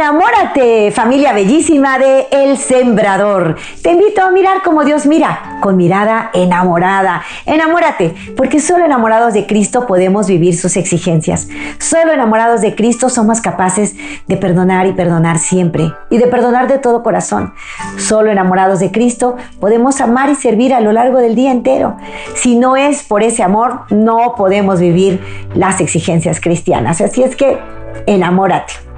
Enamórate, familia bellísima de El Sembrador. Te invito a mirar como Dios mira, con mirada enamorada. Enamórate, porque solo enamorados de Cristo podemos vivir sus exigencias. Solo enamorados de Cristo somos capaces de perdonar y perdonar siempre y de perdonar de todo corazón. Solo enamorados de Cristo podemos amar y servir a lo largo del día entero. Si no es por ese amor, no podemos vivir las exigencias cristianas. Así es que enamórate.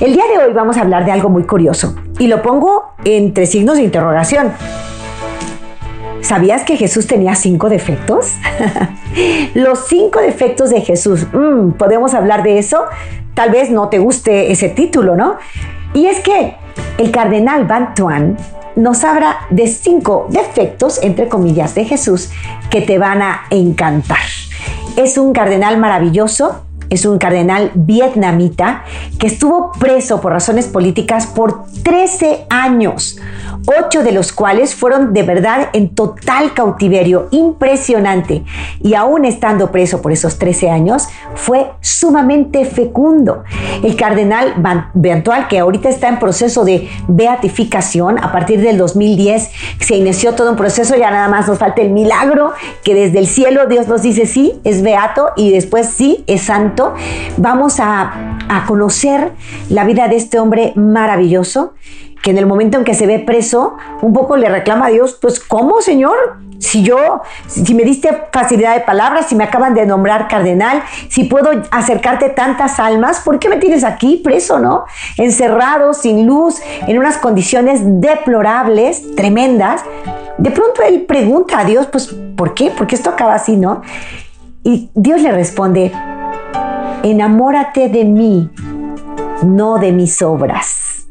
El día de hoy vamos a hablar de algo muy curioso y lo pongo entre signos de interrogación. ¿Sabías que Jesús tenía cinco defectos? Los cinco defectos de Jesús. Mm, ¿Podemos hablar de eso? Tal vez no te guste ese título, ¿no? Y es que el cardenal Bantuan nos habla de cinco defectos, entre comillas, de Jesús que te van a encantar. Es un cardenal maravilloso, es un cardenal vietnamita que estuvo preso por razones políticas por 13 años, ocho de los cuales fueron de verdad en total cautiverio, impresionante. Y aún estando preso por esos 13 años, fue sumamente fecundo. El cardenal Bantual, que ahorita está en proceso de beatificación, a partir del 2010 se inició todo un proceso, ya nada más nos falta el milagro, que desde el cielo Dios nos dice sí, es beato y después sí, es santo vamos a, conocer la vida de este hombre maravilloso que en el momento en que se ve preso, un poco le reclama a Dios, pues ¿cómo, Señor? Si yo, si me diste facilidad de palabras, si me acaban de nombrar cardenal, si puedo acercarte tantas almas, ¿por qué me tienes aquí preso, no? Encerrado, sin luz, en unas condiciones deplorables, tremendas. De pronto él pregunta a Dios, pues, ¿por qué? ¿Por qué esto acaba así, no? Y Dios le responde, enamórate de mí, no de mis obras.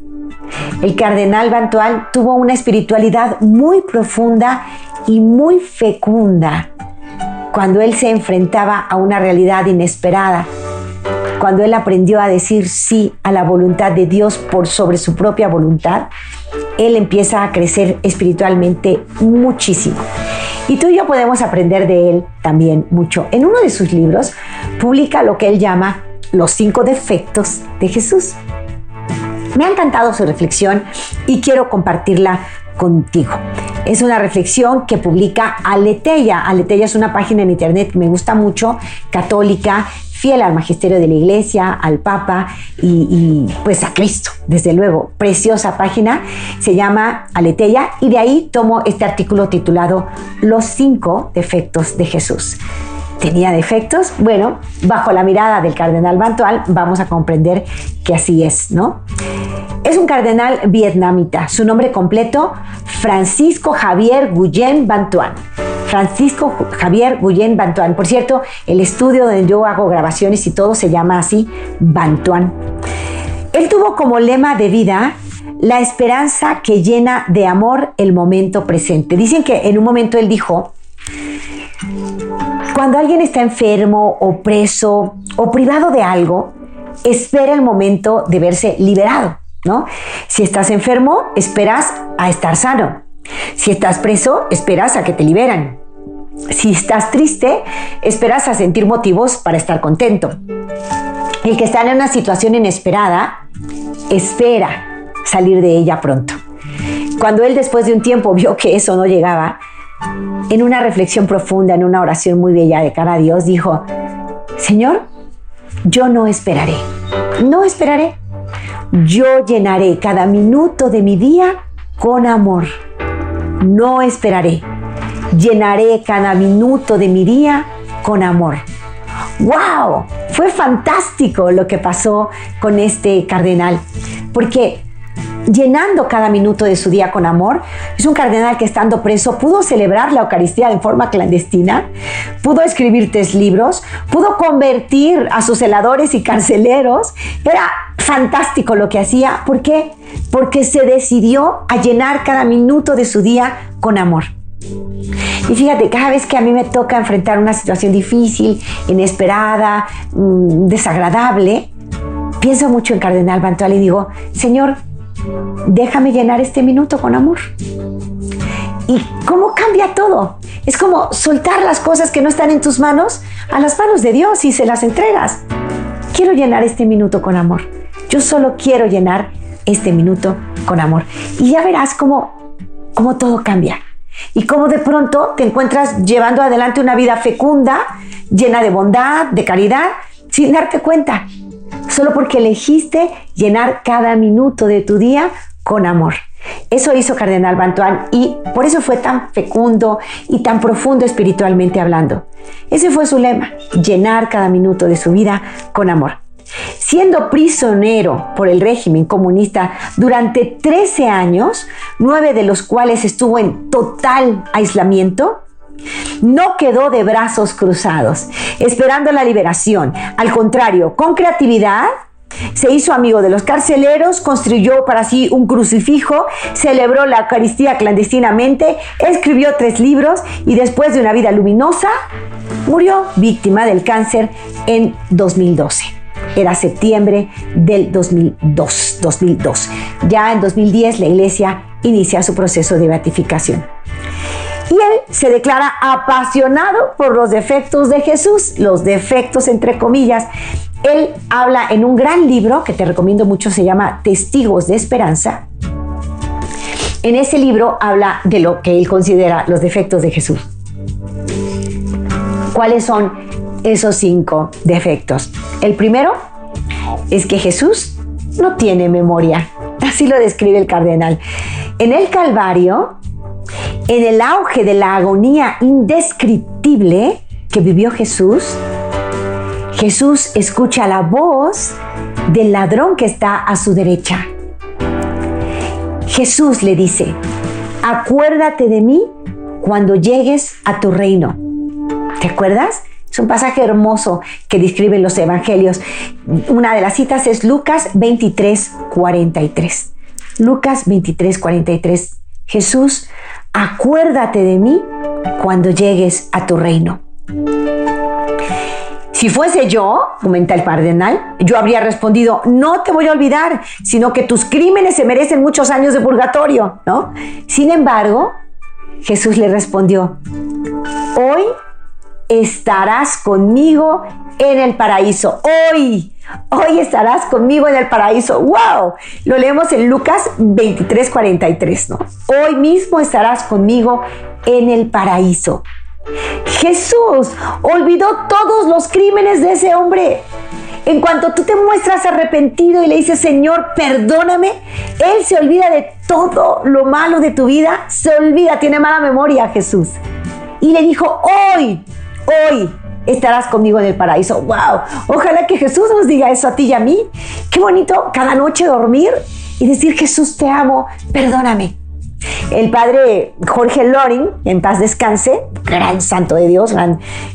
El cardenal Bantual tuvo una espiritualidad muy profunda y muy fecunda cuando él se enfrentaba a una realidad inesperada, cuando él aprendió a decir sí a la voluntad de Dios por sobre su propia voluntad, él empieza a crecer espiritualmente muchísimo. Y tú y yo podemos aprender de él también mucho. En uno de sus libros publica lo que él llama los cinco defectos de Jesús. Me ha encantado su reflexión y quiero compartirla contigo. Es una reflexión que publica Aleteya. Aleteya es una página en internet que me gusta mucho, católica, fiel al magisterio de la iglesia, al papa y, pues a Cristo, desde luego. Preciosa página, se llama Aleteya y de ahí tomo este artículo titulado Los cinco defectos de Jesús. ¿Tenía defectos? Bueno, bajo la mirada del cardenal Bantual vamos a comprender que así es, ¿no? Es un cardenal vietnamita. Su nombre completo, Francisco Javier Guyen Bantuan. Francisco Javier Guyen Bantuan. Por cierto, el estudio donde yo hago grabaciones y todo se llama así, Bantuan. Él tuvo como lema de vida la esperanza que llena de amor el momento presente. Dicen que en un momento él dijo, cuando alguien está enfermo o preso o privado de algo, espera el momento de verse liberado, ¿no? Si estás enfermo, esperas a estar sano. Si estás preso, esperas a que te liberan. Si estás triste, esperas a sentir motivos para estar contento. El que está en una situación inesperada, espera salir de ella pronto. Cuando él después de un tiempo vio que eso no llegaba, en una reflexión profunda, en una oración muy bella de cara a Dios, dijo, Señor, yo no esperaré, no esperaré. Yo llenaré cada minuto de mi día con amor. No esperaré llenaré cada minuto de mi día con amor. ¡Wow! Fue fantástico lo que pasó con este cardenal, porque llenando cada minuto de su día con amor. Es un cardenal que estando preso pudo celebrar la Eucaristía de forma clandestina, pudo escribir tres libros, pudo convertir a sus celadores y carceleros. Era fantástico lo que hacía. ¿Por qué? Porque se decidió a llenar cada minuto de su día con amor. Y fíjate, cada vez que a mí me toca enfrentar una situación difícil, inesperada, mm, desagradable, pienso mucho en Cardenal Bantual y digo, Señor, déjame llenar este minuto con amor. ¿Y cómo cambia todo? Es como soltar las cosas que no están en tus manos a las manos de Dios y se las entregas. Quiero llenar este minuto con amor. Yo solo quiero llenar este minuto con amor. Y ya verás cómo, cómo todo cambia. Y cómo de pronto te encuentras llevando adelante una vida fecunda, llena de bondad, de caridad, sin darte cuenta solo porque elegiste llenar cada minuto de tu día con amor. Eso hizo Cardenal Bantuán y por eso fue tan fecundo y tan profundo espiritualmente hablando. Ese fue su lema, llenar cada minuto de su vida con amor. Siendo prisionero por el régimen comunista durante 13 años, nueve de los cuales estuvo en total aislamiento, no quedó de brazos cruzados, esperando la liberación. Al contrario, con creatividad, se hizo amigo de los carceleros, construyó para sí un crucifijo, celebró la Eucaristía clandestinamente, escribió tres libros y después de una vida luminosa, murió víctima del cáncer en 2012. Era septiembre del 2002, 2002. Ya en 2010 la iglesia inicia su proceso de beatificación. Y él se declara apasionado por los defectos de Jesús, los defectos entre comillas. Él habla en un gran libro que te recomiendo mucho, se llama Testigos de Esperanza. En ese libro habla de lo que él considera los defectos de Jesús. ¿Cuáles son esos cinco defectos? El primero es que Jesús no tiene memoria. Así lo describe el cardenal. En el Calvario, en el auge de la agonía indescriptible que vivió Jesús, Jesús escucha la voz del ladrón que está a su derecha. Jesús le dice, acuérdate de mí cuando llegues a tu reino. ¿Te acuerdas? Es un pasaje hermoso que describen los evangelios. Una de las citas es Lucas 23, 43. Lucas 23, 43. Jesús acuérdate de mí cuando llegues a tu reino. Si fuese yo, comenta el cardenal, yo habría respondido, no te voy a olvidar, sino que tus crímenes se merecen muchos años de purgatorio, ¿no? Sin embargo, Jesús le respondió, hoy estarás conmigo en el paraíso. Hoy, hoy estarás conmigo en el paraíso. ¡Wow! Lo leemos en Lucas 23, 43, ¿no? Hoy mismo estarás conmigo en el paraíso. Jesús olvidó todos los crímenes de ese hombre. En cuanto tú te muestras arrepentido y le dices, Señor, perdóname, Él se olvida de todo lo malo de tu vida, se olvida, tiene mala memoria Jesús. Y le dijo, hoy hoy estarás conmigo en el paraíso. ¡Wow! Ojalá que Jesús nos diga eso a ti y a mí. Qué bonito cada noche dormir y decir, Jesús, te amo, perdóname. El padre Jorge Loring, en paz descanse, gran santo de Dios,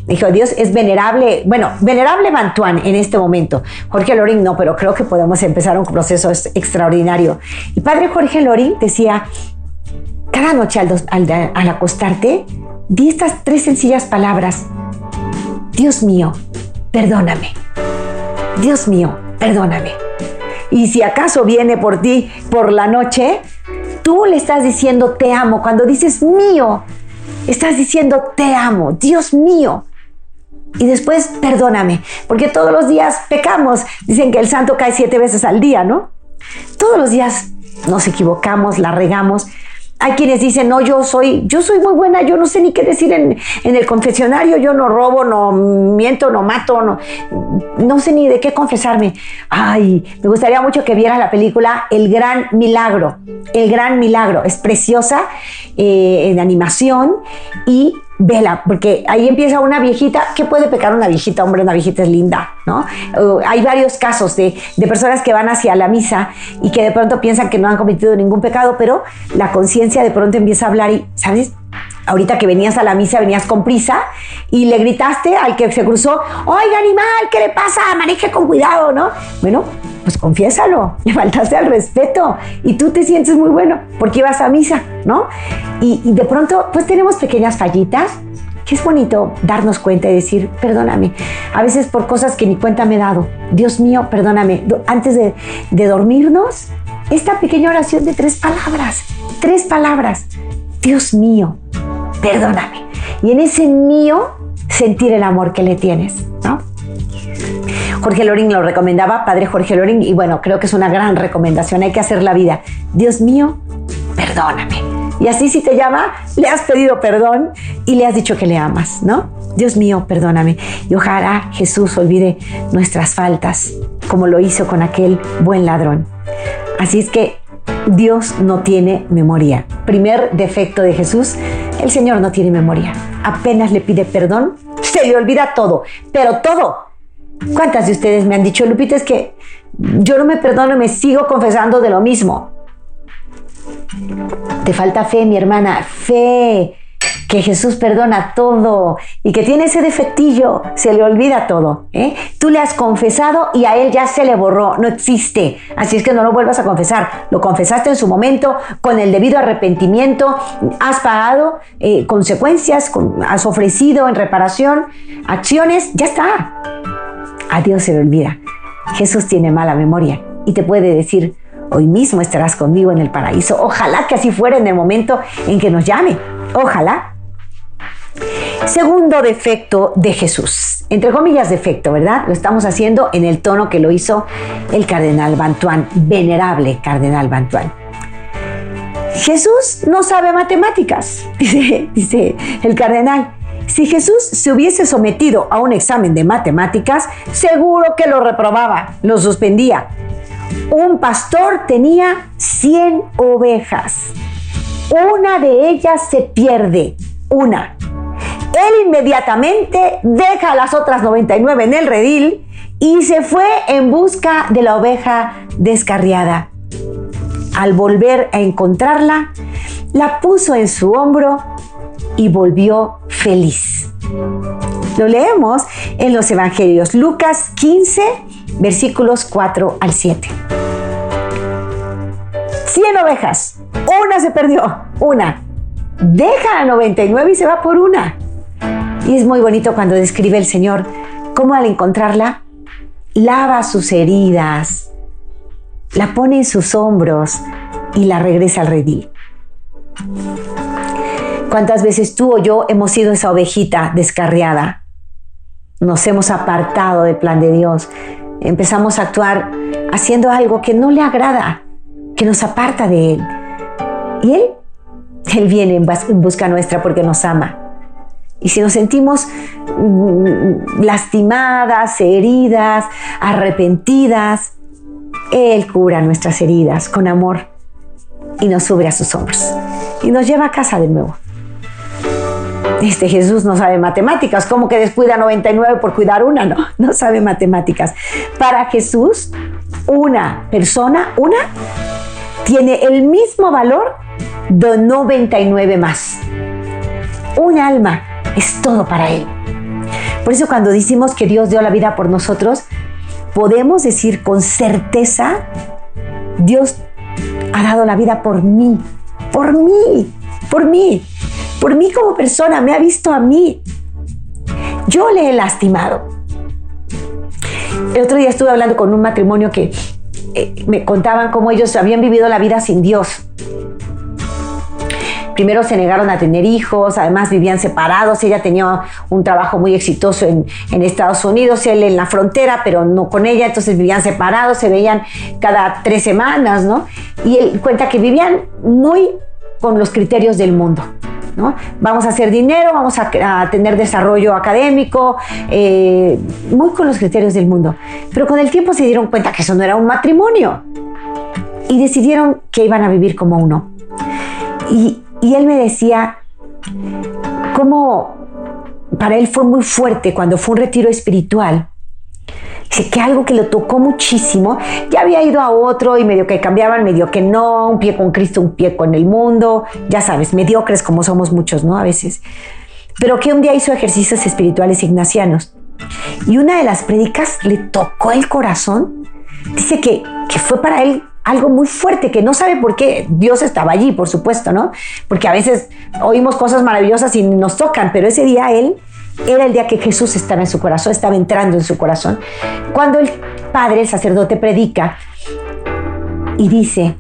dijo, Dios es venerable, bueno, venerable Mantuán en este momento. Jorge Loring no, pero creo que podemos empezar un proceso extraordinario. Y padre Jorge Loring decía, cada noche al, al acostarte, di estas tres sencillas palabras. Dios mío, perdóname. Dios mío, perdóname. Y si acaso viene por ti por la noche, tú le estás diciendo te amo. Cuando dices mío, estás diciendo te amo, Dios mío. Y después perdóname, porque todos los días pecamos. Dicen que el santo cae siete veces al día, ¿no? Todos los días nos equivocamos, la regamos, hay quienes dicen, no, yo soy, yo soy muy buena, yo no sé ni qué decir en, el confesionario, yo no robo, no miento, no mato, no, no sé ni de qué confesarme. Ay, me gustaría mucho que vieras la película El Gran Milagro. El Gran Milagro. Es preciosa eh, en animación y vela, porque ahí empieza una viejita, ¿qué puede pecar una viejita? Hombre, una viejita es linda, ¿no? hay varios casos de, de, personas que van hacia la misa y que de pronto piensan que no han cometido ningún pecado, pero la conciencia de pronto empieza a hablar y, ¿sabes? Ahorita que venías a la misa, venías con prisa y le gritaste al que se cruzó, oiga animal, ¿qué le pasa? Maneje con cuidado, ¿no? Bueno, pues confiésalo, le faltaste al respeto y tú te sientes muy bueno porque ibas a misa, ¿no? Y, de pronto, pues tenemos pequeñas fallitas que es bonito darnos cuenta y decir, perdóname, a veces por cosas que ni cuenta me he dado, Dios mío, perdóname, antes de dormirnos, esta pequeña oración de tres palabras, tres palabras, Dios mío, perdóname. Y en ese mío sentir el amor que le tienes, ¿no? Jorge Loring lo recomendaba, padre Jorge Loring, y bueno, creo que es una gran recomendación, hay que hacer la vida. Dios mío, perdóname. Y así si te llama, le has pedido perdón y le has dicho que le amas, ¿no? Dios mío, perdóname. Y ojalá Jesús olvide nuestras faltas, como lo hizo con aquel buen ladrón. Así es que Dios no tiene memoria. Primer defecto de Jesús, el Señor no tiene memoria. Apenas le pide perdón, se le olvida todo, pero todo. ¿Cuántas de ustedes me han dicho, Lupita, es que yo no me perdono y me sigo confesando de lo mismo? Te falta fe, mi hermana, fe que Jesús perdona todo y que tiene ese defectillo, se le olvida todo. ¿eh? Tú le has confesado y a él ya se le borró, no existe. Así es que no lo vuelvas a confesar. Lo confesaste en su momento con el debido arrepentimiento, has pagado eh, consecuencias, has ofrecido en reparación acciones, ya está. A Dios se le olvida. Jesús tiene mala memoria y te puede decir, hoy mismo estarás conmigo en el paraíso. Ojalá que así fuera en el momento en que nos llame. Ojalá. Segundo defecto de Jesús, entre comillas defecto, ¿verdad? Lo estamos haciendo en el tono que lo hizo el cardenal Bantuán, venerable cardenal Bantuán. Jesús no sabe matemáticas, dice, el cardenal. Si Jesús se hubiese sometido a un examen de matemáticas, seguro que lo reprobaba, lo suspendía. Un pastor tenía 100 ovejas. Una de ellas se pierde, una él inmediatamente deja a las otras 99 en el redil y se fue en busca de la oveja descarriada. Al volver a encontrarla, la puso en su hombro y volvió feliz. Lo leemos en los Evangelios, Lucas 15, versículos 4 al 7. 100 ovejas, una se perdió, una. Deja a 99 y se va por una. Y es muy bonito cuando describe el Señor cómo al encontrarla, lava sus heridas, la pone en sus hombros y la regresa al redil. ¿Cuántas veces tú o yo hemos sido esa ovejita descarriada? Nos hemos apartado del plan de Dios. Empezamos a actuar haciendo algo que no le agrada, que nos aparta de Él. Y Él, Él viene en busca nuestra porque nos ama. Y si nos sentimos mm, lastimadas, heridas, arrepentidas, Él cura nuestras heridas con amor y nos sube a sus hombros y nos lleva a casa de nuevo. Este Jesús no sabe matemáticas, como que descuida 99 por cuidar una, no, no sabe matemáticas. Para Jesús, una persona, una, tiene el mismo valor de 99 más. Un alma es todo para Él. Por eso cuando decimos que Dios dio la vida por nosotros, podemos decir con certeza, Dios ha dado la vida por mí, por mí, por mí, por mí como persona, me ha visto a mí. Yo le he lastimado. El otro día estuve hablando con un matrimonio que eh, me contaban cómo ellos habían vivido la vida sin Dios primero se negaron a tener hijos, además vivían separados, ella tenía un trabajo muy exitoso en, Estados Unidos, él en la frontera, pero no con ella, entonces vivían separados, se veían cada tres semanas, ¿no? Y él cuenta que vivían muy con los criterios del mundo. ¿No? Vamos a hacer dinero, vamos a, tener desarrollo académico, eh, muy con los criterios del mundo. Pero con el tiempo se dieron cuenta que eso no era un matrimonio y decidieron que iban a vivir como uno. Y, y él me decía, cómo para él fue muy fuerte cuando fue un retiro espiritual. Dice que algo que lo tocó muchísimo, ya había ido a otro y medio que cambiaban, medio que no, un pie con Cristo, un pie con el mundo, ya sabes, mediocres como somos muchos, ¿no? A veces. Pero que un día hizo ejercicios espirituales ignacianos. Y una de las prédicas le tocó el corazón. Dice que, que fue para él algo muy fuerte que no sabe por qué Dios estaba allí, por supuesto, ¿no? Porque a veces oímos cosas maravillosas y nos tocan, pero ese día él era el día que Jesús estaba en su corazón, estaba entrando en su corazón. Cuando el padre, el sacerdote, predica y dice,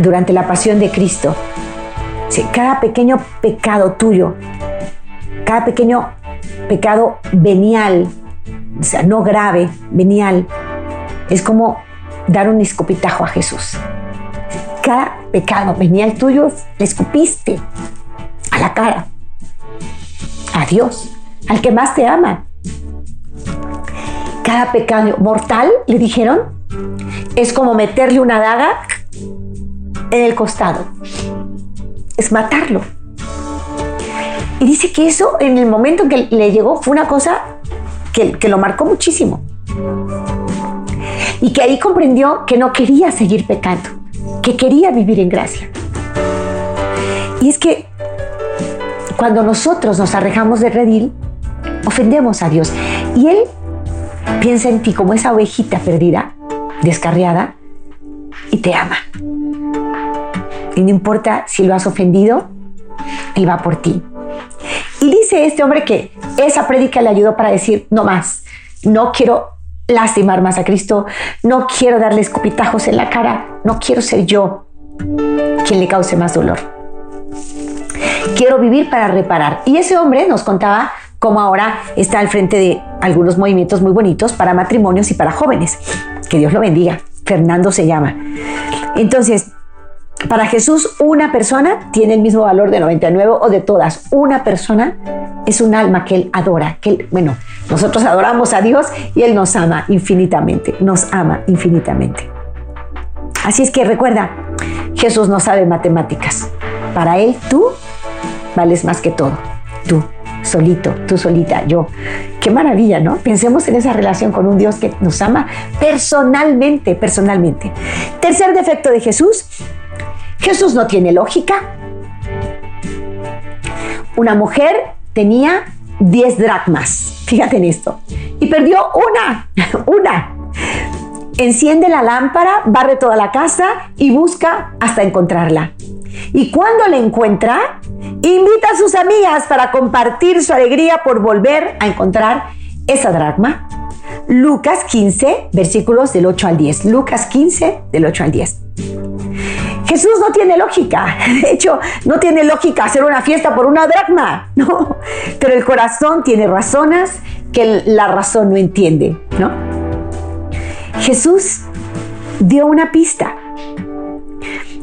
durante la pasión de Cristo, cada pequeño pecado tuyo, cada pequeño pecado venial, o sea, no grave, venial, es como dar un escupitajo a Jesús. Cada pecado venial tuyo le escupiste a la cara, a Dios, al que más te ama. Cada pecado mortal, le dijeron, es como meterle una daga en el costado. Es matarlo. Y dice que eso en el momento en que le llegó fue una cosa que, que lo marcó muchísimo. Y que ahí comprendió que no quería seguir pecando, que quería vivir en gracia. Y es que cuando nosotros nos arrejamos de redil, ofendemos a Dios. Y Él piensa en ti como esa ovejita perdida, descarriada, y te ama. Y no importa si lo has ofendido, Él va por ti. Y dice este hombre que esa prédica le ayudó para decir, no más, no quiero lastimar más a Cristo, no quiero darle escupitajos en la cara, no quiero ser yo quien le cause más dolor. Quiero vivir para reparar. Y ese hombre nos contaba cómo ahora está al frente de algunos movimientos muy bonitos para matrimonios y para jóvenes. Que Dios lo bendiga. Fernando se llama. Entonces, para Jesús, una persona tiene el mismo valor de 99 o de todas. Una persona es un alma que Él adora. Que bueno, nosotros adoramos a Dios y Él nos ama infinitamente. Nos ama infinitamente. Así es que recuerda, Jesús no sabe matemáticas. Para Él, tú vales más que todo. Tú, solito, tú solita, yo. Qué maravilla, ¿no? Pensemos en esa relación con un Dios que nos ama personalmente, personalmente. Tercer defecto de Jesús, Jesús no tiene lógica. Una mujer tenía 10 dracmas, fíjate en esto, y perdió una, una. Enciende la lámpara, barre toda la casa y busca hasta encontrarla. Y cuando la encuentra, invita a sus amigas para compartir su alegría por volver a encontrar esa dracma. Lucas 15, versículos del 8 al 10. Lucas 15, del 8 al 10. Jesús no tiene lógica. De hecho, no tiene lógica hacer una fiesta por una dracma, ¿no? Pero el corazón tiene razones que la razón no entiende, ¿no? Jesús dio una pista.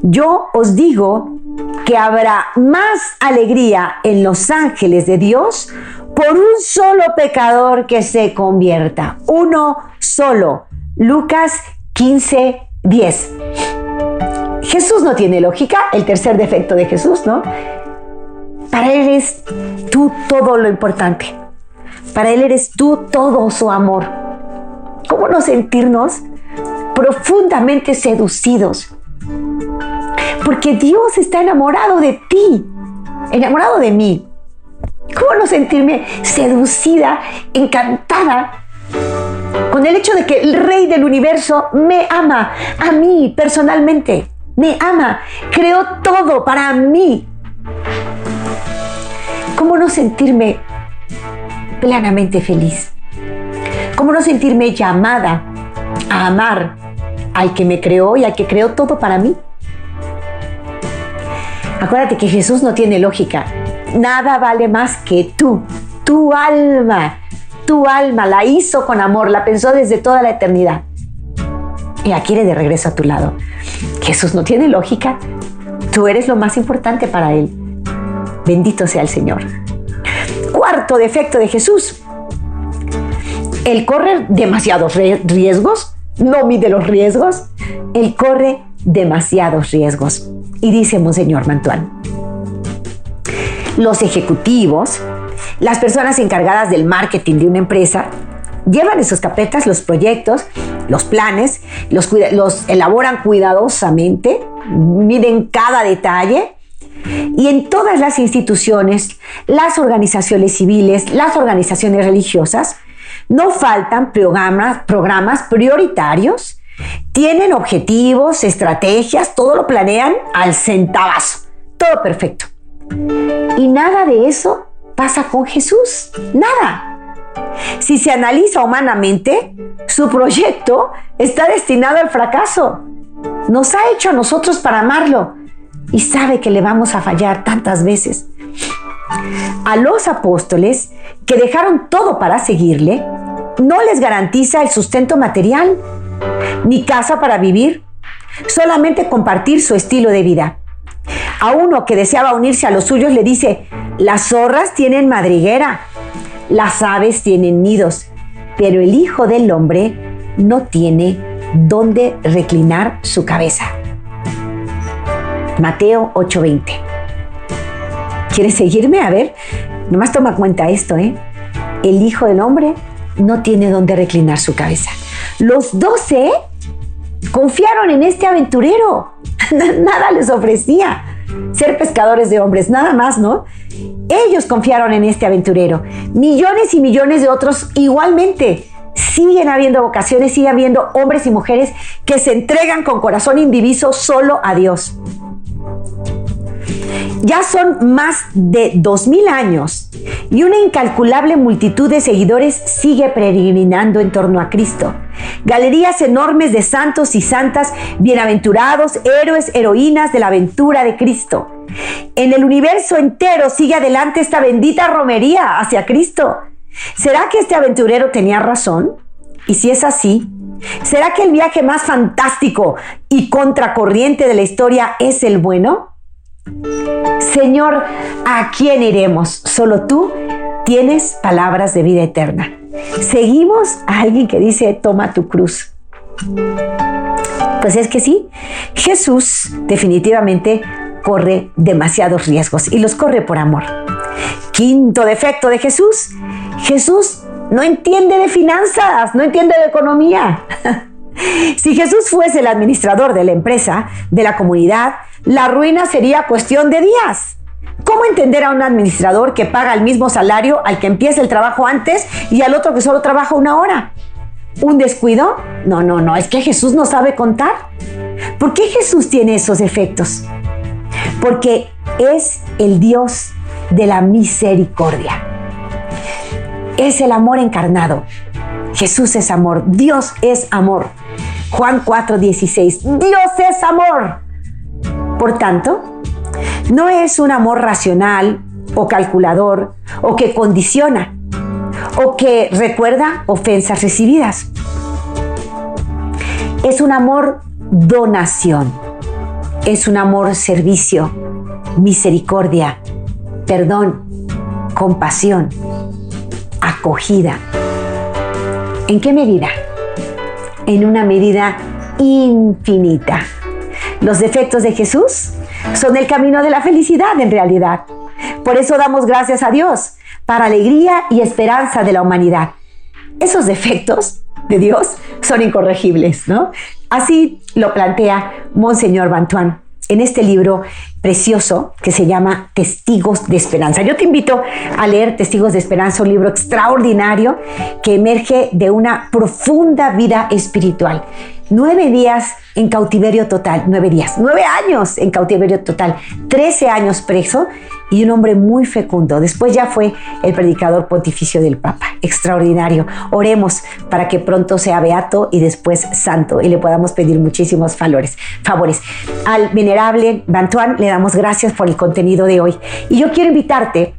Yo os digo que habrá más alegría en los ángeles de Dios por un solo pecador que se convierta. Uno solo. Lucas 15, 10. Jesús no tiene lógica, el tercer defecto de Jesús, ¿no? Para Él eres tú todo lo importante. Para Él eres tú todo su amor. ¿Cómo no sentirnos profundamente seducidos? Porque Dios está enamorado de ti, enamorado de mí. ¿Cómo no sentirme seducida, encantada con el hecho de que el Rey del universo me ama a mí personalmente? Me ama, creó todo para mí. ¿Cómo no sentirme plenamente feliz? ¿Cómo no sentirme llamada a amar al que me creó y al que creó todo para mí? Acuérdate que Jesús no tiene lógica. Nada vale más que tú, tu alma. Tu alma la hizo con amor, la pensó desde toda la eternidad y la quiere de regreso a tu lado. Jesús no tiene lógica. Tú eres lo más importante para Él. Bendito sea el Señor. Cuarto defecto de Jesús. Él corre demasiados riesgos, no mide los riesgos. Él corre demasiados riesgos. Y dice Monseñor Mantuán, Los ejecutivos, las personas encargadas del marketing de una empresa, llevan en sus carpetas los proyectos, los planes, los, elaboran cuidadosamente, miden cada detalle y en todas las instituciones, las organizaciones civiles, las organizaciones religiosas, no faltan programas, programas prioritarios, tienen objetivos, estrategias, todo lo planean al centavazo, todo perfecto. Y nada de eso pasa con Jesús, nada. Si se analiza humanamente, su proyecto está destinado al fracaso. Nos ha hecho a nosotros para amarlo y sabe que le vamos a fallar tantas veces. A los apóstoles que dejaron todo para seguirle, no les garantiza el sustento material, ni casa para vivir, solamente compartir su estilo de vida. A uno que deseaba unirse a los suyos le dice, las zorras tienen madriguera, las aves tienen nidos, pero el Hijo del Hombre no tiene dónde reclinar su cabeza. Mateo 8:20. ¿Quieres seguirme? A ver, nomás toma cuenta esto, ¿eh? El Hijo del Hombre no tiene dónde reclinar su cabeza. Los doce confiaron en este aventurero. Nada les ofrecía ser pescadores de hombres, nada más, ¿no? Ellos confiaron en este aventurero. Millones y millones de otros igualmente. Siguen habiendo vocaciones, sigue habiendo hombres y mujeres que se entregan con corazón indiviso solo a Dios. Ya son más de dos mil años y una incalculable multitud de seguidores sigue peregrinando en torno a Cristo. Galerías enormes de santos y santas, bienaventurados, héroes, heroínas de la aventura de Cristo. En el universo entero sigue adelante esta bendita romería hacia Cristo. ¿Será que este aventurero tenía razón? Y si es así, ¿será que el viaje más fantástico y contracorriente de la historia es el bueno? Señor, ¿a quién iremos? Solo tú tienes palabras de vida eterna. Seguimos a alguien que dice, toma tu cruz. Pues es que sí, Jesús definitivamente corre demasiados riesgos y los corre por amor. Quinto defecto de Jesús, Jesús no entiende de finanzas, no entiende de economía. si Jesús fuese el administrador de la empresa, de la comunidad, la ruina sería cuestión de días. ¿Cómo entender a un administrador que paga el mismo salario al que empieza el trabajo antes y al otro que solo trabaja una hora? ¿Un descuido? No, no, no, es que Jesús no sabe contar. ¿Por qué Jesús tiene esos efectos? Porque es el Dios de la misericordia. Es el amor encarnado. Jesús es amor, Dios es amor. Juan 4:16, Dios es amor. Por tanto, no es un amor racional o calculador o que condiciona o que recuerda ofensas recibidas. Es un amor donación. Es un amor servicio, misericordia, perdón, compasión, acogida. ¿En qué medida? En una medida infinita. Los defectos de Jesús son el camino de la felicidad en realidad. Por eso damos gracias a Dios, para alegría y esperanza de la humanidad. Esos defectos de Dios son incorregibles, ¿no? Así lo plantea Monseñor Bantuán en este libro precioso que se llama Testigos de Esperanza. Yo te invito a leer Testigos de Esperanza, un libro extraordinario que emerge de una profunda vida espiritual. Nueve días en cautiverio total, nueve días, nueve años en cautiverio total, trece años preso y un hombre muy fecundo. Después ya fue el predicador pontificio del Papa. Extraordinario. Oremos para que pronto sea beato y después santo y le podamos pedir muchísimos favores. favores. Al venerable Bantuan le damos gracias por el contenido de hoy. Y yo quiero invitarte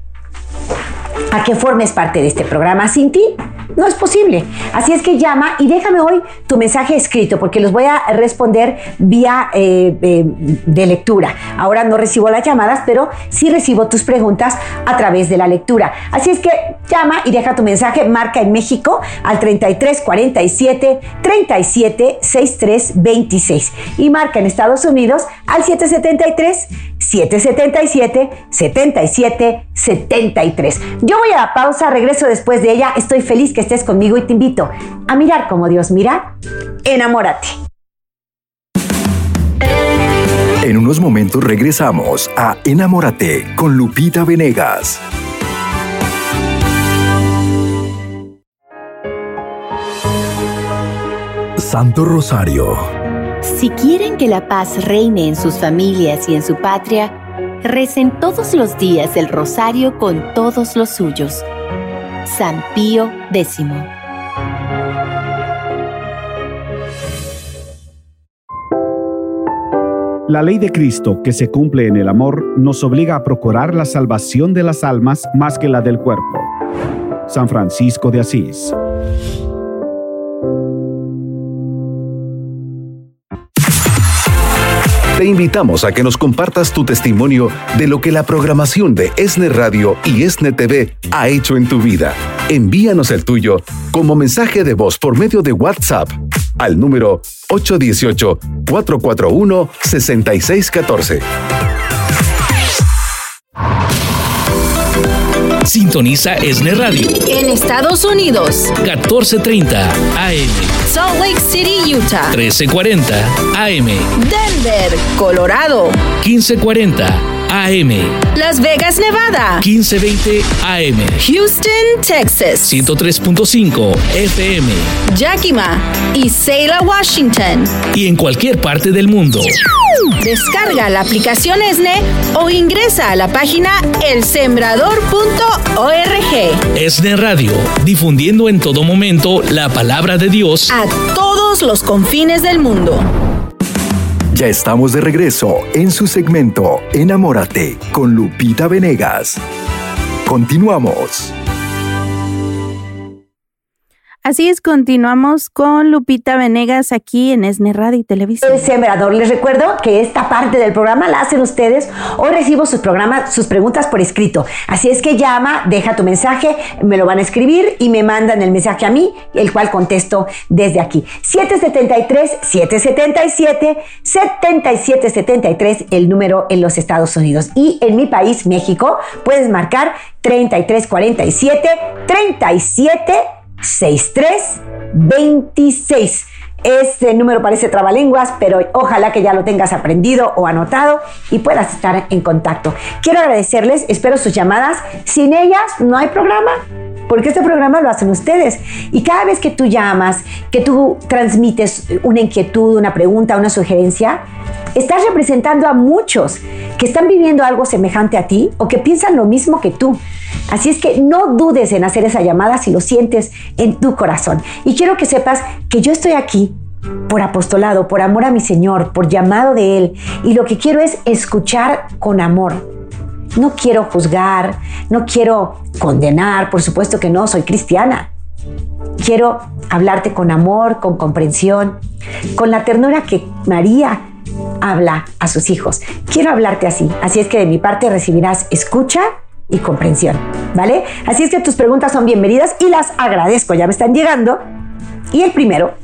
a que formes parte de este programa. Sin ti no es posible. Así es que llama y déjame hoy tu mensaje escrito porque los voy a responder vía eh, eh, de lectura. Ahora no recibo las llamadas, pero sí recibo tus preguntas a través de la lectura. Así es que llama y deja tu mensaje, marca en México al 33 47 37 63 26 y marca en Estados Unidos al 773 777-7773. Yo voy a la pausa, regreso después de ella. Estoy feliz que estés conmigo y te invito a mirar como Dios mira. Enamórate. En unos momentos regresamos a Enamórate con Lupita Venegas. Santo Rosario. Si quieren que la paz reine en sus familias y en su patria, recen todos los días el rosario con todos los suyos. San Pío X. La ley de Cristo que se cumple en el amor nos obliga a procurar la salvación de las almas más que la del cuerpo. San Francisco de Asís. Te invitamos a que nos compartas tu testimonio de lo que la programación de ESNE Radio y ESNE TV ha hecho en tu vida. Envíanos el tuyo como mensaje de voz por medio de WhatsApp al número 818-441-6614. Sintoniza ESNE Radio. En Estados Unidos. 1430 AM. Salt Lake City, Utah. 1340 AM. Denver, Colorado. 1540 AM. Las Vegas, Nevada. 1520 AM. Houston, Texas. 103.5 FM. Yakima y Selah, Washington. Y en cualquier parte del mundo. Descarga la aplicación ESNE o ingresa a la página elsembrador.org. ESNE Radio, difundiendo en todo momento la palabra de Dios a todos los confines del mundo. Ya estamos de regreso en su segmento Enamórate con Lupita Venegas. Continuamos. Así es, continuamos con Lupita Venegas aquí en Esne Radio y Televisión. El Sembrador, les recuerdo que esta parte del programa la hacen ustedes. Hoy recibo sus programas, sus preguntas por escrito. Así es que llama, deja tu mensaje, me lo van a escribir y me mandan el mensaje a mí, el cual contesto desde aquí. 773-777-7773, el número en los Estados Unidos. Y en mi país, México, puedes marcar 3347 37 6326. Este número parece trabalenguas, pero ojalá que ya lo tengas aprendido o anotado y puedas estar en contacto. Quiero agradecerles, espero sus llamadas. Sin ellas no hay programa, porque este programa lo hacen ustedes. Y cada vez que tú llamas, que tú transmites una inquietud, una pregunta, una sugerencia, estás representando a muchos que están viviendo algo semejante a ti o que piensan lo mismo que tú. Así es que no dudes en hacer esa llamada si lo sientes en tu corazón. Y quiero que sepas que yo estoy aquí por apostolado, por amor a mi Señor, por llamado de Él. Y lo que quiero es escuchar con amor. No quiero juzgar, no quiero condenar, por supuesto que no, soy cristiana. Quiero hablarte con amor, con comprensión, con la ternura que María habla a sus hijos. Quiero hablarte así. Así es que de mi parte recibirás escucha y comprensión, ¿vale? Así es que tus preguntas son bienvenidas y las agradezco, ya me están llegando. Y el primero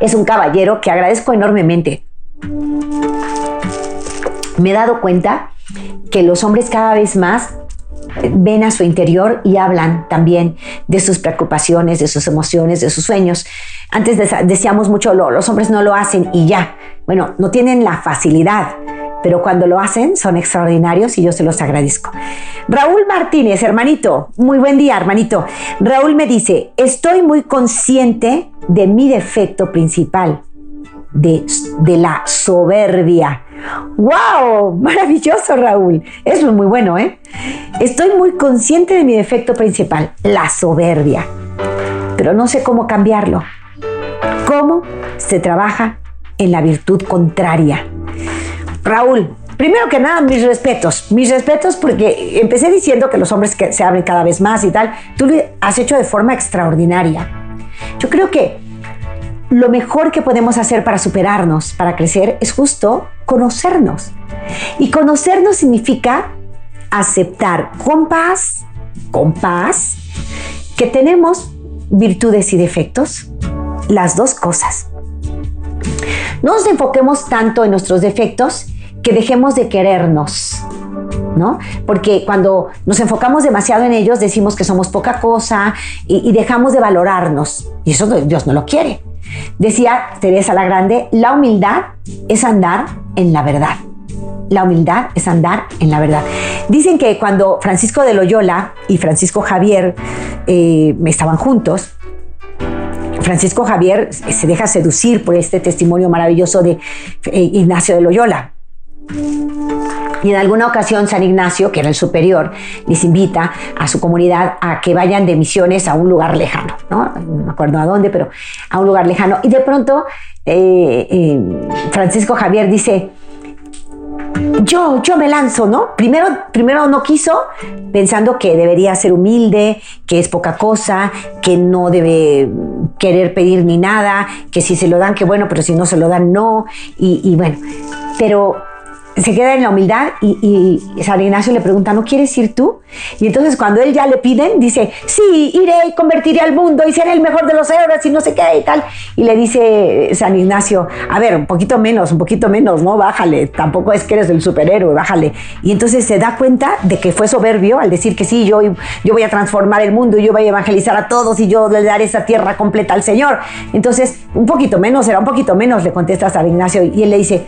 es un caballero que agradezco enormemente. Me he dado cuenta que los hombres cada vez más ven a su interior y hablan también de sus preocupaciones, de sus emociones, de sus sueños. Antes decíamos mucho, los hombres no lo hacen y ya. Bueno, no tienen la facilidad, pero cuando lo hacen son extraordinarios y yo se los agradezco. Raúl Martínez, hermanito, muy buen día, hermanito. Raúl me dice, estoy muy consciente de mi defecto principal, de, de la soberbia. ¡Wow! Maravilloso, Raúl. Es muy bueno, ¿eh? Estoy muy consciente de mi defecto principal, la soberbia. Pero no sé cómo cambiarlo. ¿Cómo se trabaja en la virtud contraria? Raúl, primero que nada, mis respetos. Mis respetos porque empecé diciendo que los hombres que se abren cada vez más y tal. Tú lo has hecho de forma extraordinaria. Yo creo que lo mejor que podemos hacer para superarnos, para crecer, es justo conocernos. Y conocernos significa aceptar con paz, con paz, que tenemos virtudes y defectos, las dos cosas. No nos enfoquemos tanto en nuestros defectos que dejemos de querernos. ¿No? Porque cuando nos enfocamos demasiado en ellos, decimos que somos poca cosa y, dejamos de valorarnos. Y eso Dios no lo quiere. Decía Teresa la Grande, la humildad es andar en la verdad. La humildad es andar en la verdad. Dicen que cuando Francisco de Loyola y Francisco Javier eh, estaban juntos, Francisco Javier se deja seducir por este testimonio maravilloso de eh, Ignacio de Loyola. Y en alguna ocasión San Ignacio, que era el superior, les invita a su comunidad a que vayan de misiones a un lugar lejano, ¿no? No me acuerdo a dónde, pero a un lugar lejano. Y de pronto eh, Francisco Javier dice, yo, yo me lanzo, ¿no? Primero, primero no quiso, pensando que debería ser humilde, que es poca cosa, que no debe querer pedir ni nada, que si se lo dan, que bueno, pero si no se lo dan, no. Y, y bueno, pero se queda en la humildad y, San Ignacio le pregunta, ¿no quieres ir tú? Y entonces cuando él ya le piden, dice, sí, iré y convertiré al mundo y seré el mejor de los héroes y no sé qué y tal. Y le dice San Ignacio, a ver, un poquito menos, un poquito menos, ¿no? Bájale, tampoco es que eres el superhéroe, bájale. Y entonces se da cuenta de que fue soberbio al decir que sí, yo, yo voy a transformar el mundo yo voy a evangelizar a todos y yo le daré esa tierra completa al Señor. Entonces, un poquito menos, era un poquito menos, le contesta San Ignacio y él le dice,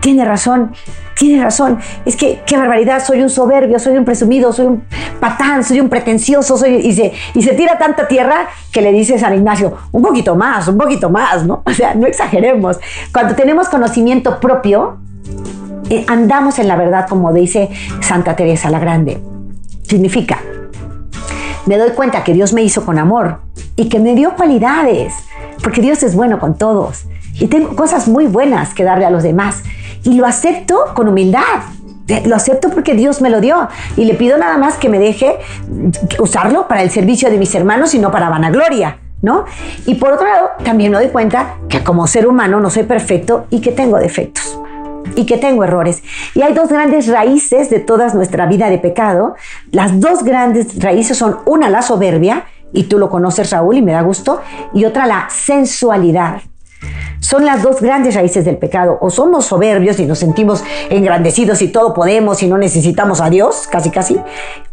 tiene razón, tiene razón, es que qué barbaridad, soy un soberbio, soy un presumido, soy un patán, soy un pretencioso, soy, y, se, y se tira tanta tierra que le dice San Ignacio, un poquito más, un poquito más, ¿no? O sea, no exageremos. Cuando tenemos conocimiento propio, eh, andamos en la verdad, como dice Santa Teresa la Grande. Significa, me doy cuenta que Dios me hizo con amor y que me dio cualidades, porque Dios es bueno con todos y tengo cosas muy buenas que darle a los demás y lo acepto con humildad. Eh, lo acepto porque Dios me lo dio y le pido nada más que me deje usarlo para el servicio de mis hermanos y no para vanagloria, ¿no? Y por otro lado, también me doy cuenta que como ser humano no soy perfecto y que tengo defectos y que tengo errores. Y hay dos grandes raíces de toda nuestra vida de pecado. Las dos grandes raíces son una la soberbia, y tú lo conoces Raúl y me da gusto, y otra la sensualidad. Son las dos grandes raíces del pecado. O somos soberbios y nos sentimos engrandecidos y todo podemos y no necesitamos a Dios, casi casi.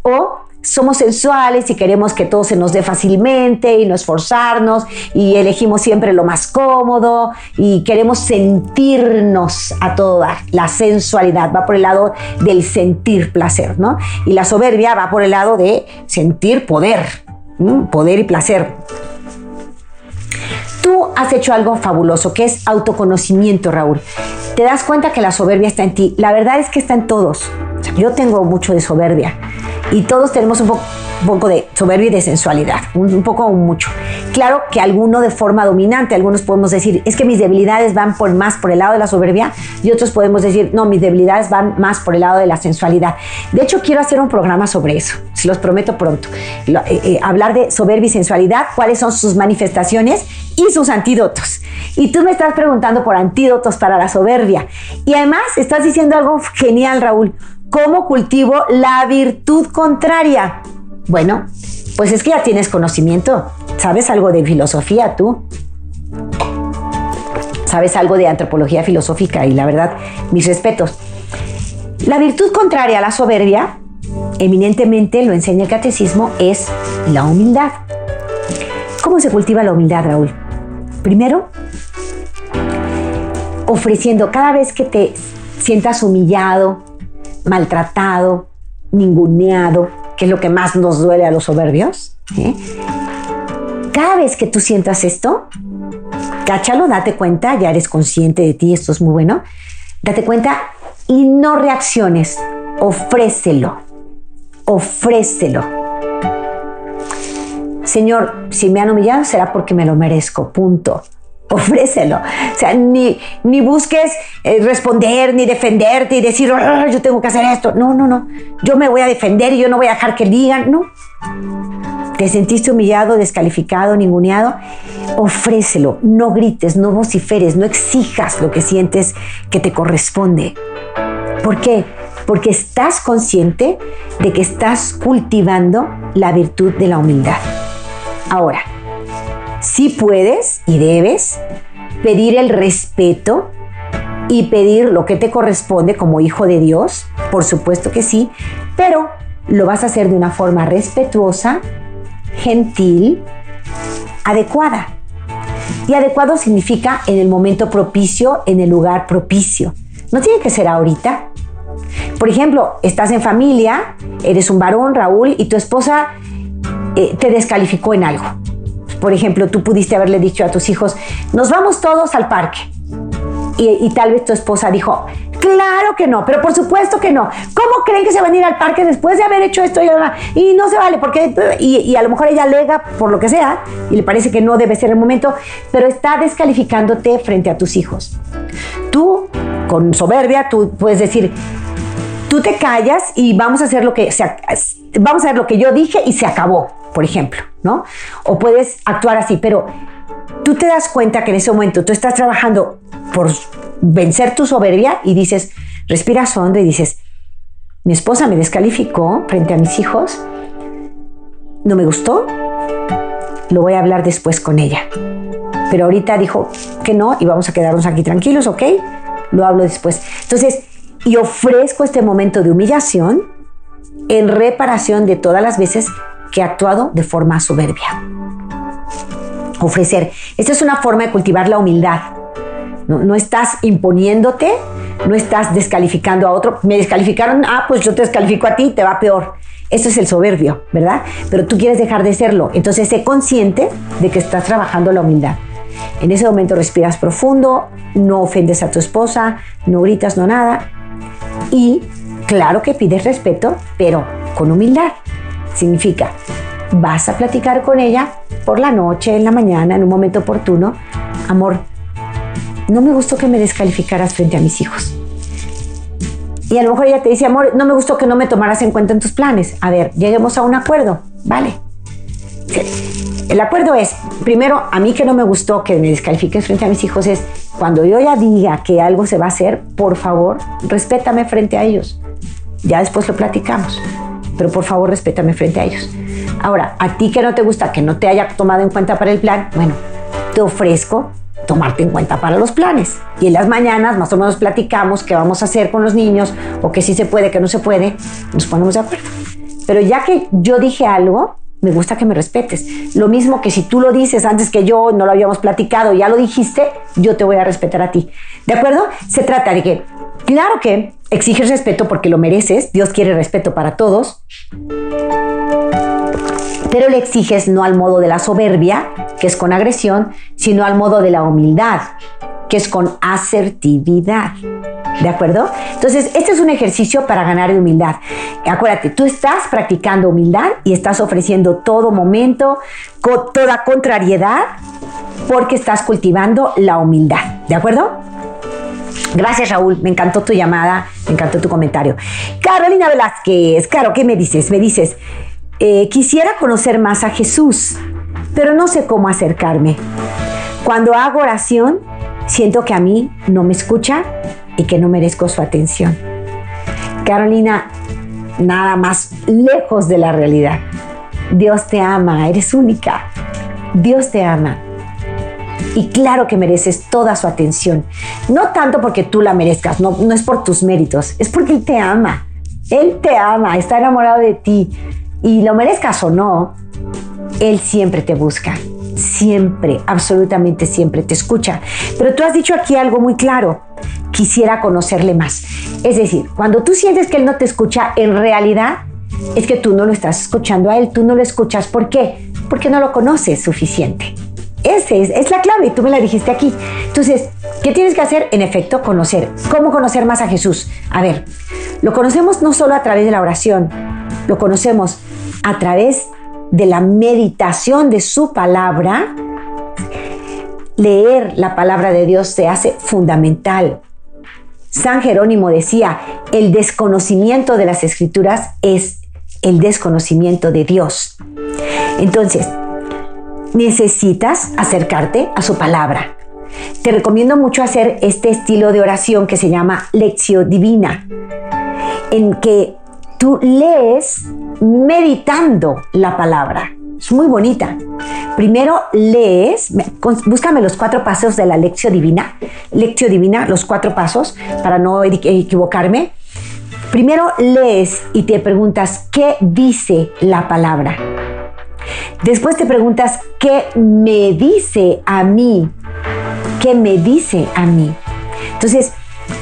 O somos sensuales y queremos que todo se nos dé fácilmente y no esforzarnos y elegimos siempre lo más cómodo y queremos sentirnos a toda la sensualidad va por el lado del sentir placer, ¿no? Y la soberbia va por el lado de sentir poder, poder y placer. Tú has hecho algo fabuloso, que es autoconocimiento, Raúl. Te das cuenta que la soberbia está en ti. La verdad es que está en todos. yo tengo mucho de soberbia y todos tenemos un poco, de soberbia y de sensualidad, un, poco o mucho. Claro que alguno de forma dominante, algunos podemos decir, es que mis debilidades van por más por el lado de la soberbia y otros podemos decir, no, mis debilidades van más por el lado de la sensualidad. De hecho, quiero hacer un programa sobre eso, se los prometo pronto. Eh, eh, hablar de soberbia y sensualidad, cuáles son sus manifestaciones y sus antídotos. Y tú me estás preguntando por antídotos para la soberbia. Y además estás diciendo algo genial, Raúl. ¿Cómo cultivo la virtud contraria? Bueno, pues es que ya tienes conocimiento. ¿Sabes algo de filosofía tú? ¿Sabes algo de antropología filosófica? Y la verdad, mis respetos. La virtud contraria a la soberbia, eminentemente lo enseña el catecismo, es la humildad. ¿Cómo se cultiva la humildad, Raúl? Primero, ofreciendo cada vez que te sientas humillado, maltratado, ninguneado, que es lo que más nos duele a los soberbios. Cada vez que tú sientas esto, cáchalo, date cuenta, ya eres consciente de ti, esto es muy bueno. Date cuenta y no reacciones, ofrécelo, ofrécelo. Señor, si me han humillado será porque me lo merezco, punto ofrécelo. O sea, ni, ni busques eh, responder, ni defenderte y decir, ah, yo tengo que hacer esto. No, no, no. Yo me voy a defender y yo no voy a dejar que digan. No. ¿Te sentiste humillado, descalificado, ninguneado? Ofrécelo. No grites, no vociferes, no exijas lo que sientes que te corresponde. ¿Por qué? Porque estás consciente de que estás cultivando la virtud de la humildad. Ahora, sí puedes y debes pedir el respeto y pedir lo que te corresponde como hijo de Dios, por supuesto que sí, pero lo vas a hacer de una forma respetuosa, gentil, adecuada. Y adecuado significa en el momento propicio, en el lugar propicio. No tiene que ser ahorita. Por ejemplo, estás en familia, eres un varón, Raúl, y tu esposa eh, te descalificó en algo. Por ejemplo, tú pudiste haberle dicho a tus hijos, nos vamos todos al parque. Y, tal vez tu esposa dijo, claro que no, pero por supuesto que no. ¿Cómo creen que se van a ir al parque después de haber hecho esto? Y no se vale, porque... Y, y a lo mejor ella alega por lo que sea y le parece que no debe ser el momento, pero está descalificándote frente a tus hijos. Tú, con soberbia, tú puedes decir, tú te callas y vamos a hacer lo que vamos a hacer lo que yo dije y se acabó, por ejemplo, ¿no? O puedes actuar así, pero tú te das cuenta que en ese momento tú estás trabajando por vencer tu soberbia y dices, respiras hondo y dices, mi esposa me descalificó frente a mis hijos, no me gustó, lo voy a hablar después con ella. Pero ahorita dijo que no y vamos a quedarnos aquí tranquilos, ¿ok? Lo hablo después. Entonces, y ofrezco este momento de humillación en reparación de todas las veces que he actuado de forma soberbia. Ofrecer. Esta es una forma de cultivar la humildad. No, estás imponiéndote, no estás descalificando a otro. Me descalificaron, ah, pues yo te descalifico a ti, te va peor. Eso es el soberbio, ¿verdad? Pero tú quieres dejar de serlo. Entonces sé consciente de que estás trabajando la humildad. En ese momento respiras profundo, no ofendes a tu esposa, no gritas, no nada. Y claro que pides respeto, pero con humildad. Significa, vas a platicar con ella por la noche, en la mañana, en un momento oportuno. Amor, no me gustó que me descalificaras frente a mis hijos. Y a lo mejor ella te dice, amor, no me gustó que no me tomaras en cuenta en tus planes. A ver, lleguemos a un acuerdo, ¿vale? El acuerdo es, primero, a mí que no me gustó que me descalifiques frente a mis hijos es, cuando yo ya diga que algo se va a hacer, por favor, respétame frente a ellos. Ya después lo platicamos, pero por favor, respétame frente a ellos. Ahora, a ti que no te gusta que no te haya tomado en cuenta para el plan, bueno, te ofrezco tomarte en cuenta para los planes. Y en las mañanas más o menos platicamos qué vamos a hacer con los niños o que sí se puede, que no se puede, nos ponemos de acuerdo. Pero ya que yo dije algo, me gusta que me respetes. Lo mismo que si tú lo dices antes que yo, no lo habíamos platicado, ya lo dijiste, yo te voy a respetar a ti. ¿De acuerdo? Se trata de que, claro que exiges respeto porque lo mereces, Dios quiere respeto para todos, pero le exiges no al modo de la soberbia, que es con agresión, sino al modo de la humildad, que es con asertividad. ¿De acuerdo? Entonces, este es un ejercicio para ganar humildad. Acuérdate, tú estás practicando humildad y estás ofreciendo todo momento, toda contrariedad, porque estás cultivando la humildad. ¿De acuerdo? Gracias, Raúl. Me encantó tu llamada, me encantó tu comentario. Carolina Velázquez, claro, ¿qué me dices? Me dices, eh, quisiera conocer más a Jesús, pero no sé cómo acercarme. Cuando hago oración, siento que a mí no me escucha y que no merezco su atención. Carolina, nada más lejos de la realidad. Dios te ama, eres única. Dios te ama. Y claro que mereces toda su atención. No tanto porque tú la merezcas, no, no es por tus méritos, es porque Él te ama. Él te ama, está enamorado de ti. Y lo merezcas o no, Él siempre te busca siempre, absolutamente siempre te escucha. Pero tú has dicho aquí algo muy claro, quisiera conocerle más. Es decir, cuando tú sientes que Él no te escucha, en realidad es que tú no lo estás escuchando a Él, tú no lo escuchas. ¿Por qué? Porque no lo conoces suficiente. Esa es, es, la clave, tú me la dijiste aquí. Entonces, ¿qué tienes que hacer? En efecto, conocer. ¿Cómo conocer más a Jesús? A ver, lo conocemos no solo a través de la oración, lo conocemos a través de la meditación de su palabra, leer la palabra de Dios se hace fundamental. San Jerónimo decía, el desconocimiento de las escrituras es el desconocimiento de Dios. Entonces, necesitas acercarte a su palabra. Te recomiendo mucho hacer este estilo de oración que se llama lección divina, en que tú lees meditando la palabra. es muy bonita. Primero lees, búscame los cuatro pasos de la lección divina. Lección divina, los cuatro pasos, para no equivocarme. Primero lees y te preguntas, ¿qué dice la palabra? Después te preguntas, ¿qué me dice a mí? ¿Qué me dice a mí? Entonces,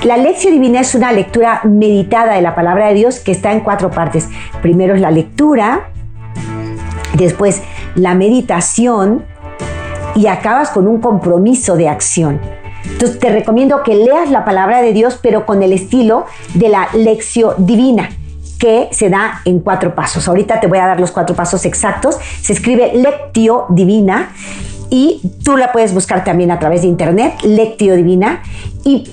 la lección divina es una lectura meditada de la palabra de Dios que está en cuatro partes. Primero es la lectura, después la meditación y acabas con un compromiso de acción. Entonces te recomiendo que leas la palabra de Dios, pero con el estilo de la lección divina que se da en cuatro pasos. Ahorita te voy a dar los cuatro pasos exactos. Se escribe lectio divina y tú la puedes buscar también a través de internet, Lectio Divina, y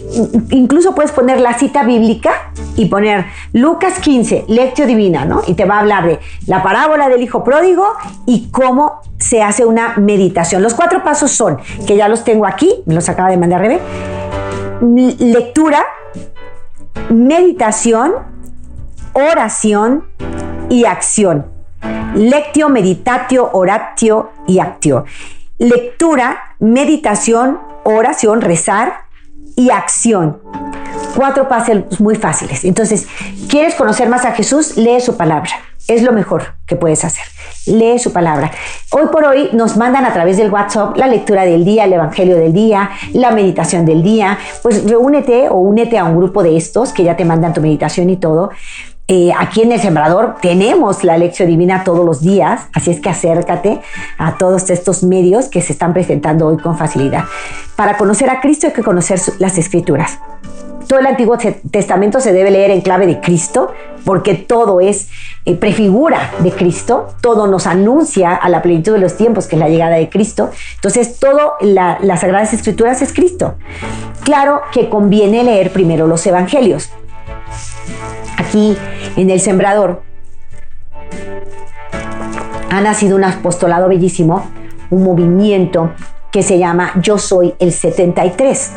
incluso puedes poner la cita bíblica y poner Lucas 15, Lectio Divina, ¿no? Y te va a hablar de la parábola del hijo pródigo y cómo se hace una meditación. Los cuatro pasos son, que ya los tengo aquí, me los acaba de mandar Rebe, lectura, meditación, oración y acción. Lectio, meditatio, oratio y actio lectura, meditación, oración, rezar y acción. Cuatro pasos muy fáciles. Entonces, ¿quieres conocer más a Jesús? Lee su palabra. Es lo mejor que puedes hacer. Lee su palabra. Hoy por hoy nos mandan a través del WhatsApp la lectura del día, el Evangelio del día, la meditación del día. Pues reúnete o únete a un grupo de estos que ya te mandan tu meditación y todo. Eh, aquí en el Sembrador tenemos la lección divina todos los días, así es que acércate a todos estos medios que se están presentando hoy con facilidad. Para conocer a Cristo hay que conocer las escrituras. Todo el Antiguo Testamento se debe leer en clave de Cristo, porque todo es eh, prefigura de Cristo, todo nos anuncia a la plenitud de los tiempos, que es la llegada de Cristo. Entonces, todo las Sagradas Escrituras es Cristo. Claro que conviene leer primero los Evangelios aquí en el Sembrador, ha nacido un apostolado bellísimo, un movimiento que se llama Yo Soy el 73.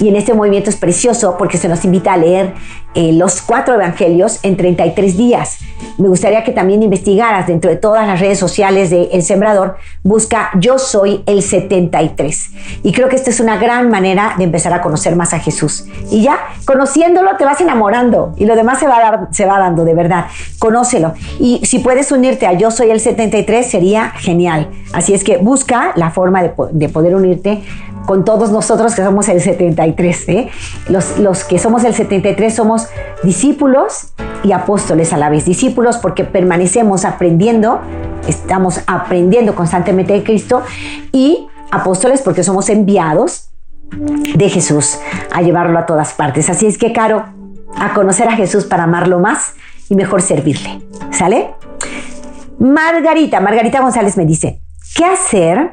Y en este movimiento es precioso porque se nos invita a leer eh, los cuatro evangelios en 33 días. Me gustaría que también investigaras dentro de todas las redes sociales de El Sembrador, busca Yo Soy el 73. Y creo que esta es una gran manera de empezar a conocer más a Jesús. Y ya, conociéndolo, te vas enamorando y lo demás se va, dar, se va dando, de verdad. Conócelo. Y si puedes unirte a Yo Soy el 73, sería genial. Así es que busca la forma de poder unirte con todos nosotros que somos el 73. ¿eh? Los, los que somos el 73 somos discípulos y apóstoles a la vez. Discípulos porque permanecemos aprendiendo, estamos aprendiendo constantemente de Cristo y apóstoles porque somos enviados de Jesús a llevarlo a todas partes. Así es que, Caro, a conocer a Jesús para amarlo más y mejor servirle. ¿Sale? Margarita, Margarita González me dice, ¿qué hacer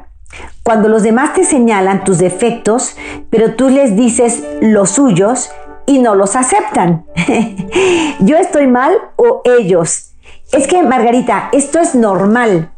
cuando los demás te señalan tus defectos, pero tú les dices los suyos y no los aceptan. Yo estoy mal o ellos. Es que, Margarita, esto es normal.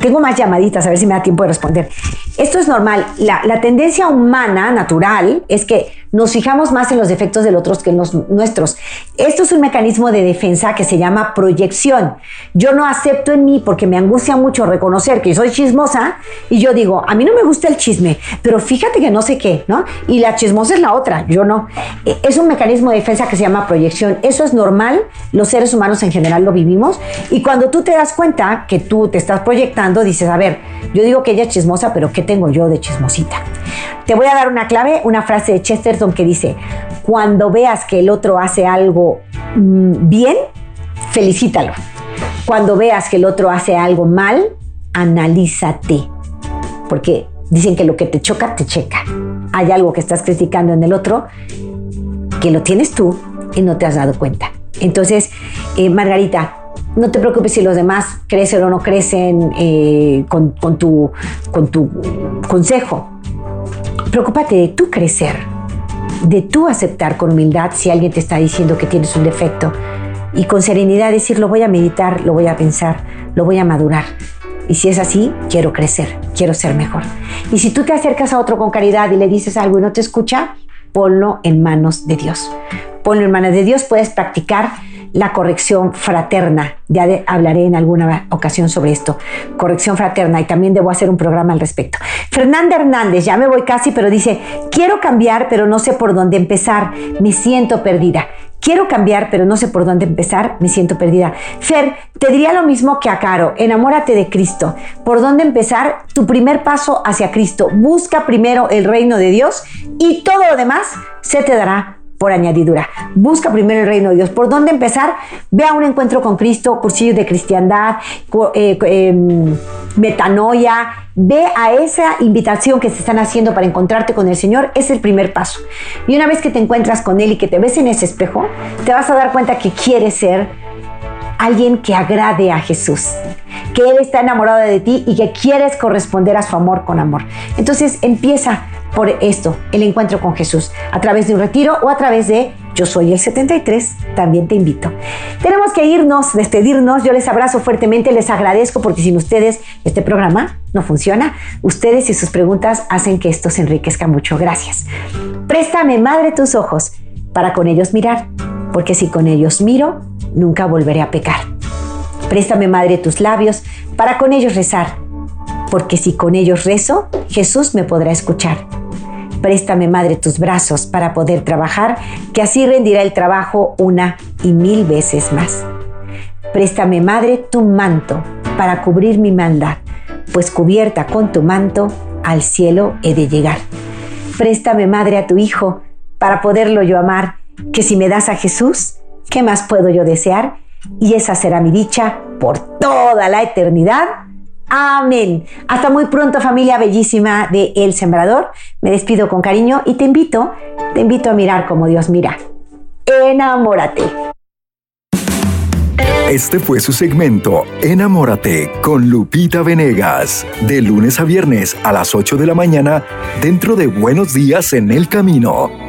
Tengo más llamaditas, a ver si me da tiempo de responder. Esto es normal. La, tendencia humana, natural, es que nos fijamos más en los defectos del otro que en los nuestros. Esto es un mecanismo de defensa que se llama proyección. Yo no acepto en mí porque me angustia mucho reconocer que soy chismosa y yo digo, a mí no me gusta el chisme, pero fíjate que no sé qué, ¿no? Y la chismosa es la otra, yo no. E, es un mecanismo de defensa que se llama proyección. Eso es normal, los seres humanos en general lo vivimos y cuando tú te das cuenta que tú te estás proyectando, dices, a ver, yo digo que ella es chismosa, pero ¿qué tengo yo de chismosita? Te voy a dar una clave, una frase de Chesterton que dice, cuando veas que el otro hace algo mm, bien, felicítalo. Cuando veas que el otro hace algo mal, analízate. Porque dicen que lo que te choca, te checa. Hay algo que estás criticando en el otro que lo tienes tú y no te has dado cuenta. Entonces, eh, Margarita, no te preocupes si los demás crecen o no crecen eh, con, tu, con tu consejo. Preocúpate de tú crecer, de tú aceptar con humildad si alguien te está diciendo que tienes un defecto y con serenidad decir, lo voy a meditar, lo voy a pensar, lo voy a madurar. Y si es así, quiero crecer, quiero ser mejor. Y si tú te acercas a otro con caridad y le dices algo y no te escucha, ponlo en manos de Dios. Ponlo en manos de Dios, puedes practicar la corrección fraterna. Ya hablaré en alguna ocasión sobre esto, corrección fraterna, y también debo hacer un programa al respecto. Fernanda Hernández, ya me voy casi, pero dice, quiero cambiar, pero no sé por dónde empezar, me siento perdida. Quiero cambiar, pero no sé por dónde empezar, me siento perdida. Fer, te diría lo mismo que a Caro, enamórate de Cristo. ¿Por dónde empezar? Tu primer paso hacia Cristo. Busca primero el reino de Dios y todo lo demás se te dará por añadidura. Busca primero el reino de Dios. ¿Por dónde empezar? Ve a un encuentro con Cristo, cursillos de cristiandad, eh, em, metanoia. Ve a esa invitación que se están haciendo para encontrarte con el Señor. Es el primer paso. Y una vez que te encuentras con Él y que te ves en ese espejo, te vas a dar cuenta que quieres ser alguien que agrade a Jesús, que Él está enamorado de ti y que quieres corresponder a su amor con amor. Entonces empieza por esto, el encuentro con Jesús, a través de un retiro o a través de Yo Soy el 73, también te invito. Tenemos que irnos, despedirnos, yo les abrazo fuertemente, les agradezco porque sin ustedes este programa no funciona. Ustedes y sus preguntas hacen que esto se enriquezca mucho. Gracias. Préstame, Madre, tus ojos para con ellos mirar, porque si con ellos miro, nunca volveré a pecar. Préstame, Madre, tus labios para con ellos rezar, porque si con ellos rezo, Jesús me podrá escuchar. Préstame, Madre, tus brazos para poder trabajar, que así rendirá el trabajo una y mil veces más. Préstame, Madre, tu manto para cubrir mi maldad, pues cubierta con tu manto al cielo he de llegar. Préstame, Madre, a tu Hijo para poderlo yo amar, que si me das a Jesús, ¿Qué más puedo yo desear? Y esa será mi dicha por toda la eternidad. Amén. Hasta muy pronto familia bellísima de El Sembrador. Me despido con cariño y te invito, te invito a mirar como Dios mira. Enamórate. Este fue su segmento Enamórate con Lupita Venegas, de lunes a viernes a las 8 de la mañana dentro de Buenos Días en el Camino